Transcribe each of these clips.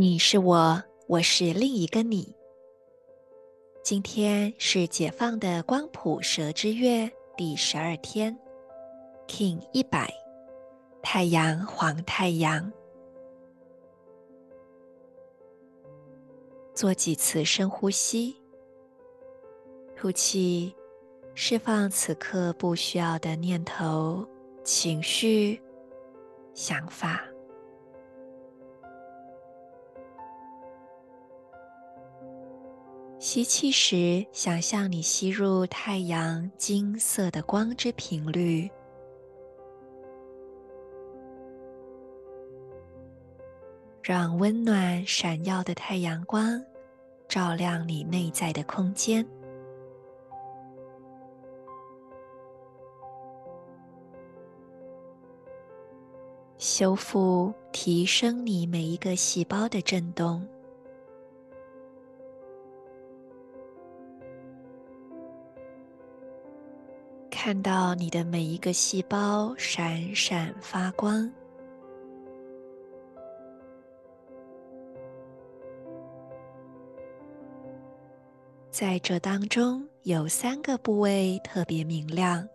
你是我，我是另一个你。今天是解放的光谱蛇之月第十二天，King 一百，太阳黄太阳。做几次深呼吸，吐气，释放此刻不需要的念头、情绪、想法。吸气时，想象你吸入太阳金色的光之频率，让温暖闪耀的太阳光照亮你内在的空间，修复、提升你每一个细胞的振动。看到你的每一个细胞闪闪发光，在这当中有三个部位特别明亮：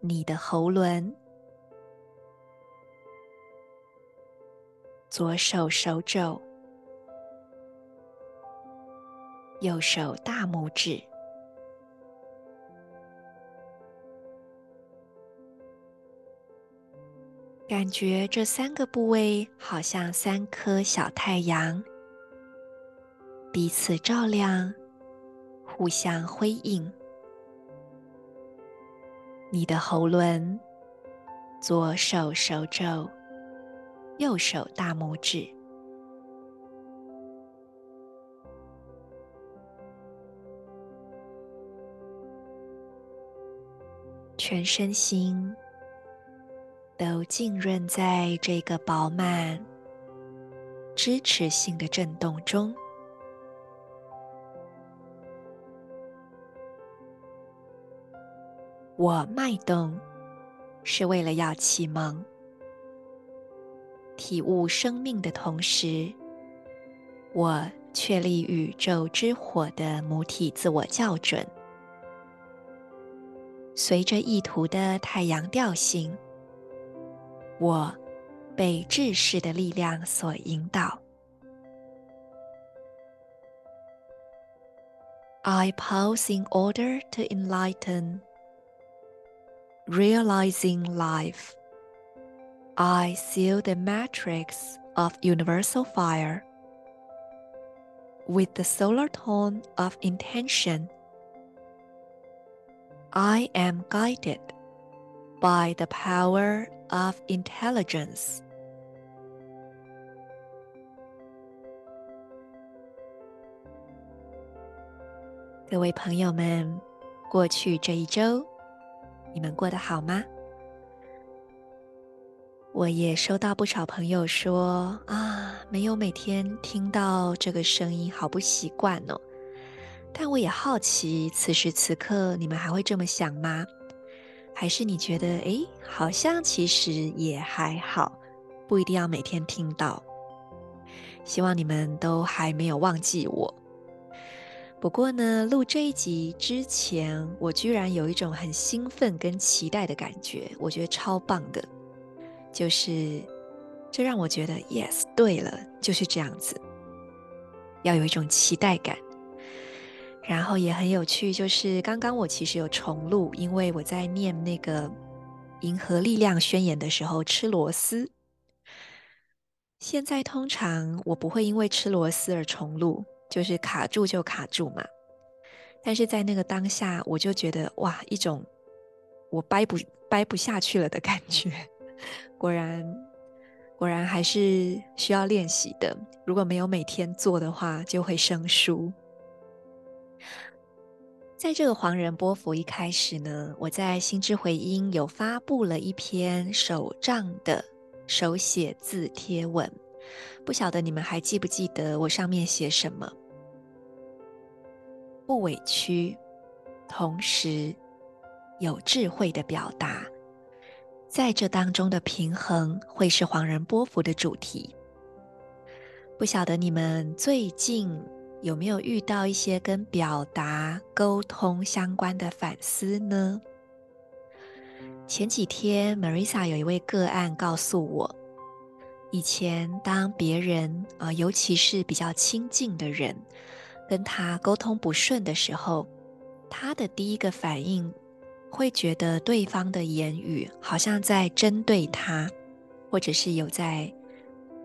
你的喉轮、左手手肘、右手大拇指。感觉这三个部位好像三颗小太阳，彼此照亮，互相辉映。你的喉轮，左手手肘，右手大拇指，全身心。都浸润在这个饱满、支持性的震动中。我脉动是为了要启蒙、体悟生命的同时，我确立宇宙之火的母体自我校准，随着意图的太阳调性。我被智识的力量所引导。I pause in order to enlighten, realizing life. I seal the matrix of universal fire with the solar tone of intention. I am guided by the power of intelligence。各位朋友们，过去这一周，你们过得好吗？我也收到不少朋友说啊，没有每天听到这个声音，好不习惯哦。但我也好奇，此时此刻你们还会这么想吗？还是你觉得，诶，好像其实也还好，不一定要每天听到。希望你们都还没有忘记我。不过呢，录这一集之前，我居然有一种很兴奋跟期待的感觉，我觉得超棒的。就是，这让我觉得，yes，对了，就是这样子，要有一种期待感。然后也很有趣，就是刚刚我其实有重录，因为我在念那个《银河力量宣言》的时候吃螺丝。现在通常我不会因为吃螺丝而重录，就是卡住就卡住嘛。但是在那个当下，我就觉得哇，一种我掰不掰不下去了的感觉。果然，果然还是需要练习的。如果没有每天做的话，就会生疏。在这个黄人波幅一开始呢，我在心之回音有发布了一篇手账的手写字贴文，不晓得你们还记不记得我上面写什么？不委屈，同时有智慧的表达，在这当中的平衡会是黄人波幅的主题。不晓得你们最近有没有遇到一些跟表达、沟通相关的反思呢？前几天，Marisa 有一位个案告诉我，以前当别人啊、呃，尤其是比较亲近的人。跟他沟通不顺的时候，他的第一个反应会觉得对方的言语好像在针对他，或者是有在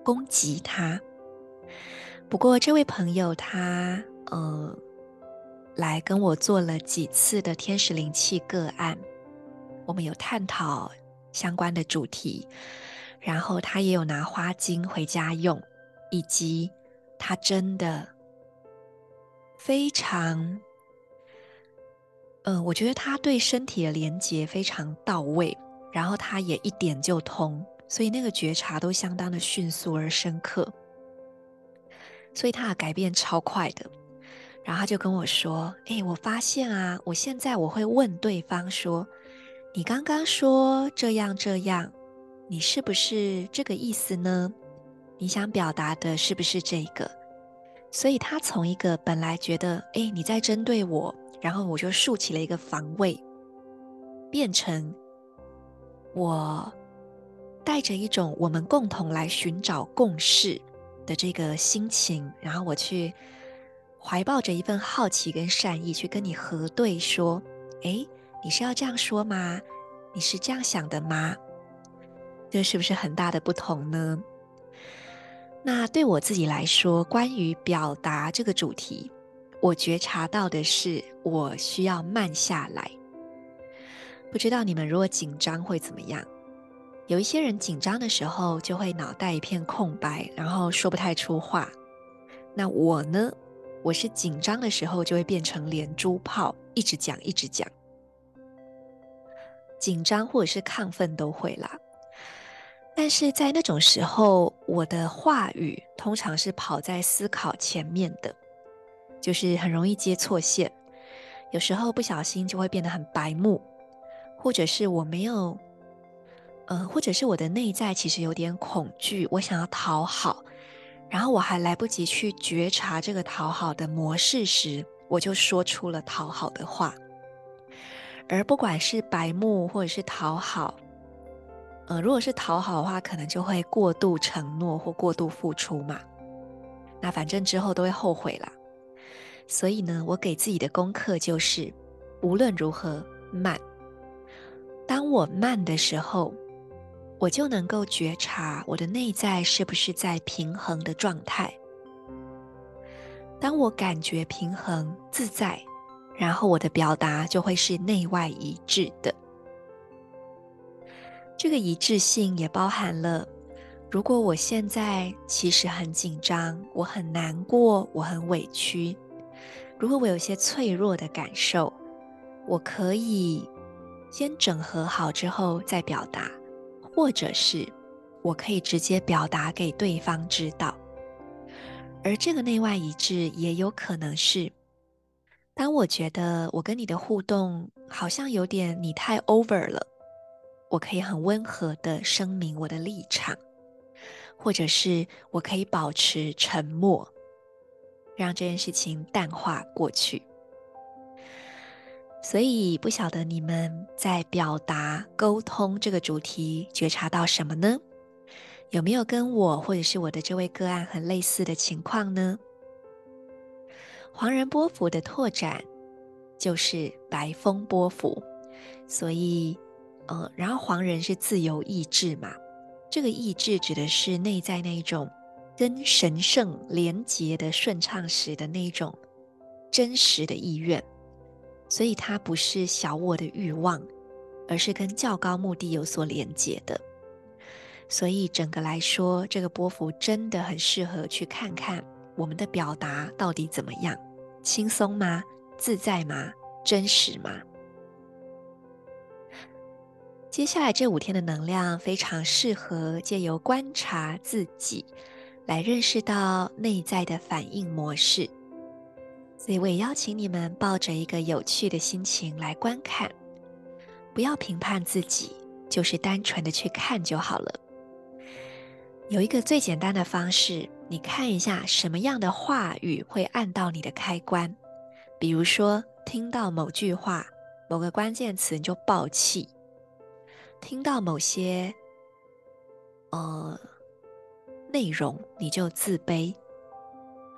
攻击他。不过这位朋友他呃来跟我做了几次的天使灵气个案，我们有探讨相关的主题，然后他也有拿花精回家用，以及他真的。非常，嗯、我觉得他对身体的连接非常到位，然后他也一点就通，所以那个觉察都相当的迅速而深刻，所以他的改变超快的。然后他就跟我说：“哎，我发现啊，我现在我会问对方说，你刚刚说这样这样，你是不是这个意思呢？你想表达的是不是这个？”所以他从一个本来觉得，哎，你在针对我，然后我就竖起了一个防卫，变成我带着一种我们共同来寻找共识的这个心情，然后我去怀抱着一份好奇跟善意去跟你核对，说，哎，你是要这样说吗？你是这样想的吗？这是不是很大的不同呢？那对我自己来说，关于表达这个主题，我觉察到的是，我需要慢下来。不知道你们如果紧张会怎么样？有一些人紧张的时候就会脑袋一片空白，然后说不太出话。那我呢？我是紧张的时候就会变成连珠炮，一直讲一直讲。紧张或者是亢奋都会啦。但是在那种时候，我的话语通常是跑在思考前面的，就是很容易接错线，有时候不小心就会变得很白目，或者是我没有，呃，或者是我的内在其实有点恐惧，我想要讨好，然后我还来不及去觉察这个讨好的模式时，我就说出了讨好的话，而不管是白目或者是讨好。呃，如果是讨好的话，可能就会过度承诺或过度付出嘛。那反正之后都会后悔啦。所以呢，我给自己的功课就是，无论如何慢。当我慢的时候，我就能够觉察我的内在是不是在平衡的状态。当我感觉平衡自在，然后我的表达就会是内外一致的。这个一致性也包含了，如果我现在其实很紧张，我很难过，我很委屈。如果我有些脆弱的感受，我可以先整合好之后再表达，或者是我可以直接表达给对方知道。而这个内外一致也有可能是，当我觉得我跟你的互动好像有点你太 over 了。我可以很温和的声明我的立场，或者是我可以保持沉默，让这件事情淡化过去。所以不晓得你们在表达沟通这个主题觉察到什么呢？有没有跟我或者是我的这位个案很类似的情况呢？黄人波符的拓展就是白风波符，所以。呃，然后黄人是自由意志嘛，这个意志指的是内在那一种跟神圣连结的顺畅时的那种真实的意愿，所以它不是小我的欲望，而是跟较高目的有所连结的。所以整个来说，这个波幅真的很适合去看看我们的表达到底怎么样，轻松吗？自在吗？真实吗？接下来这五天的能量非常适合借由观察自己，来认识到内在的反应模式。所以我也邀请你们抱着一个有趣的心情来观看，不要评判自己，就是单纯的去看就好了。有一个最简单的方式，你看一下什么样的话语会按到你的开关。比如说，听到某句话、某个关键词你就爆气；听到某些呃内容你就自卑；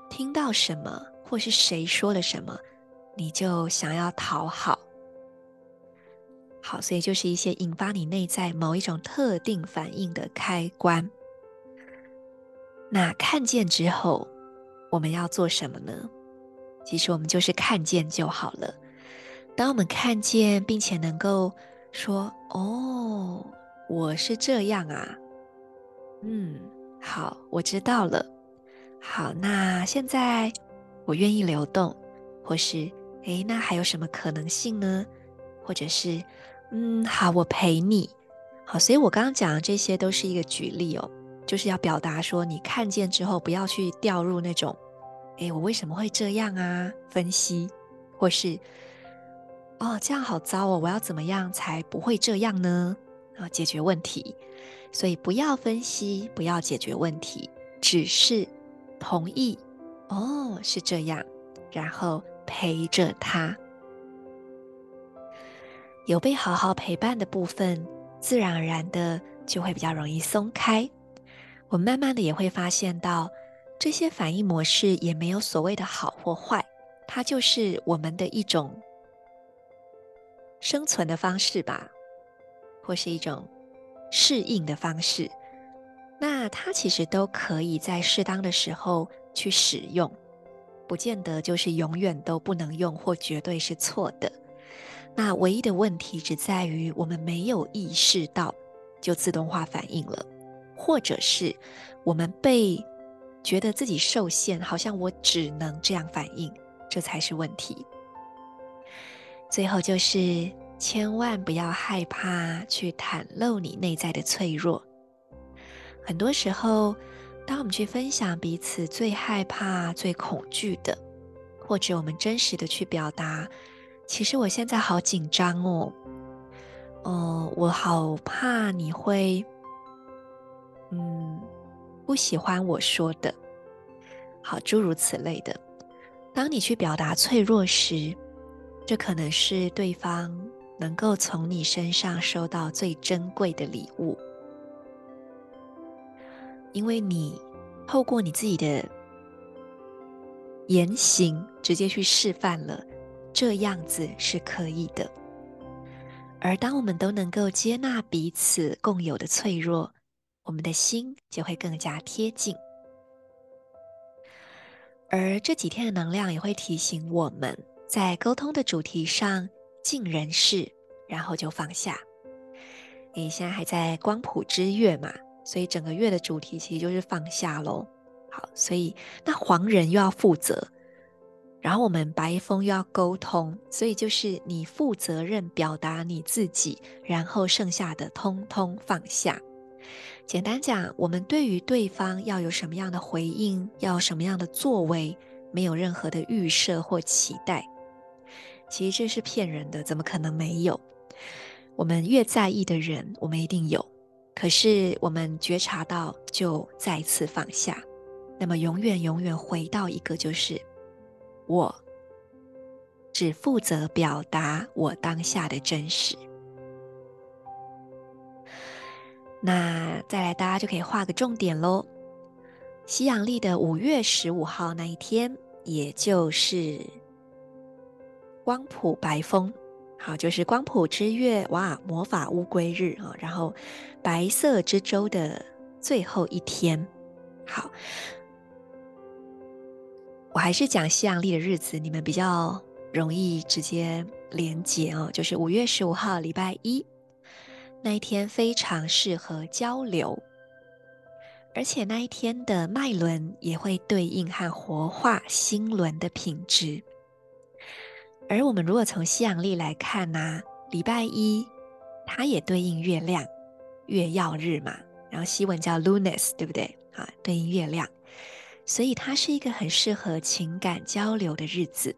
听到什么或是谁说了什么，你就想要讨好。好，所以就是一些引发你内在某一种特定反应的开关。那看见之后，我们要做什么呢？其实我们就是看见就好了。当我们看见，并且能够说：“哦，我是这样啊。”嗯，好，我知道了。好，那现在我愿意流动，或是诶，那还有什么可能性呢？或者是嗯，好，我陪你。好，所以我刚刚讲的这些都是一个举例哦，就是要表达说，你看见之后，不要去掉入那种。诶，我为什么会这样啊？分析，或是哦，这样好糟哦，我要怎么样才不会这样呢？啊，解决问题。所以不要分析，不要解决问题，只是同意。哦，是这样，然后陪着他，有被好好陪伴的部分，自然而然的就会比较容易松开。我慢慢的也会发现到。这些反应模式也没有所谓的好或坏，它就是我们的一种生存的方式吧，或是一种适应的方式。那它其实都可以在适当的时候去使用，不见得就是永远都不能用或绝对是错的。那唯一的问题只在于我们没有意识到，就自动化反应了，或者是我们被。觉得自己受限，好像我只能这样反应，这才是问题。最后就是千万不要害怕去袒露你内在的脆弱。很多时候，当我们去分享彼此最害怕、最恐惧的，或者我们真实的去表达，其实我现在好紧张哦，哦，我好怕你会，嗯。不喜欢我说的，好，诸如此类的。当你去表达脆弱时，这可能是对方能够从你身上收到最珍贵的礼物，因为你透过你自己的言行，直接去示范了这样子是可以的。而当我们都能够接纳彼此共有的脆弱，我们的心就会更加贴近，而这几天的能量也会提醒我们在沟通的主题上尽人事，然后就放下。你现在还在光谱之月嘛，所以整个月的主题其实就是放下喽。好，所以那黄人又要负责，然后我们白风又要沟通，所以就是你负责任表达你自己，然后剩下的通通放下。简单讲，我们对于对方要有什么样的回应，要什么样的作为，没有任何的预设或期待。其实这是骗人的，怎么可能没有？我们越在意的人，我们一定有。可是我们觉察到，就再次放下。那么永远永远回到一个，就是我只负责表达我当下的真实。那再来，大家就可以画个重点喽。西洋历的五月十五号那一天，也就是光谱白风，好，就是光谱之月，哇，魔法乌龟日啊，然后白色之周的最后一天，好，我还是讲西洋历的日子，你们比较容易直接连结哦。就是五月十五号，礼拜一那一天非常适合交流，而且那一天的脉轮也会对应和活化心轮的品质。而我们如果从西洋历来看呢、礼拜一它也对应月亮，月曜日嘛，然后西文叫 Lunes，对不对？啊，对应月亮，所以它是一个很适合情感交流的日子。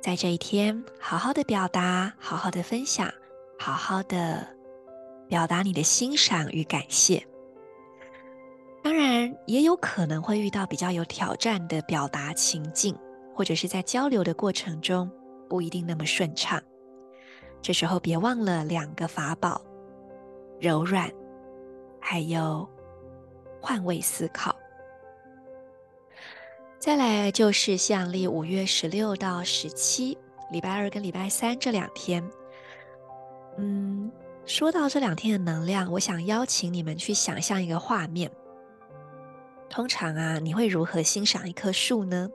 在这一天，好好的表达，好好的分享，好好的表达你的欣赏与感谢。当然，也有可能会遇到比较有挑战的表达情境。或者是在交流的过程中不一定那么顺畅，这时候别忘了两个法宝：柔软，还有换位思考。再来就是像例五月十六到十七，礼拜二跟礼拜三这两天。嗯，说到这两天的能量，我想邀请你们去想象一个画面。通常啊，你会如何欣赏一棵树呢？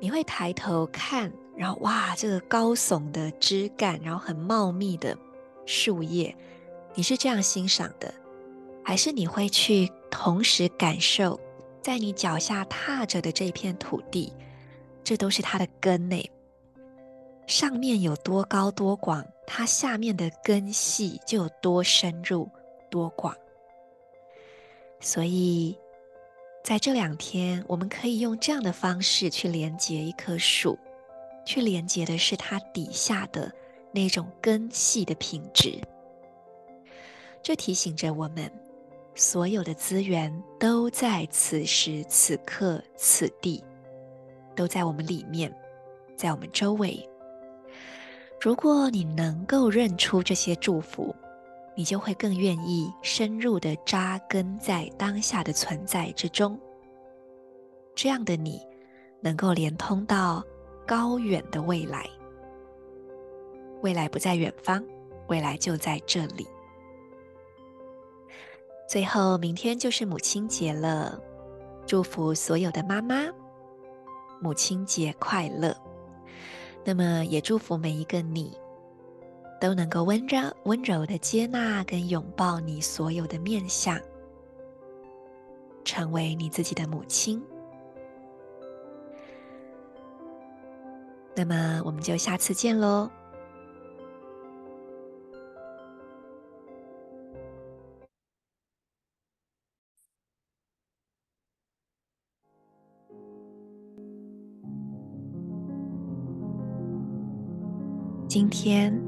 你会抬头看，然后哇，这个高耸的枝干，然后很茂密的树叶，你是这样欣赏的，还是你会去同时感受，在你脚下踏着的这片土地，这都是它的根呢？上面有多高多广，它下面的根系就有多深入多广。所以。在这两天，我们可以用这样的方式去连接一棵树，去连接的是它底下的那种根系的品质。这提醒着我们，所有的资源都在此时此刻此地，都在我们里面，在我们周围。如果你能够认出这些祝福，你就会更愿意深入的扎根在当下的存在之中。这样的你，能够连通到高远的未来。未来不在远方，未来就在这里。最后，明天就是母亲节了，祝福所有的妈妈，母亲节快乐。那么，也祝福每一个你。都能够温柔、温柔的接纳跟拥抱你所有的面相，成为你自己的母亲。那么，我们就下次见喽。今天。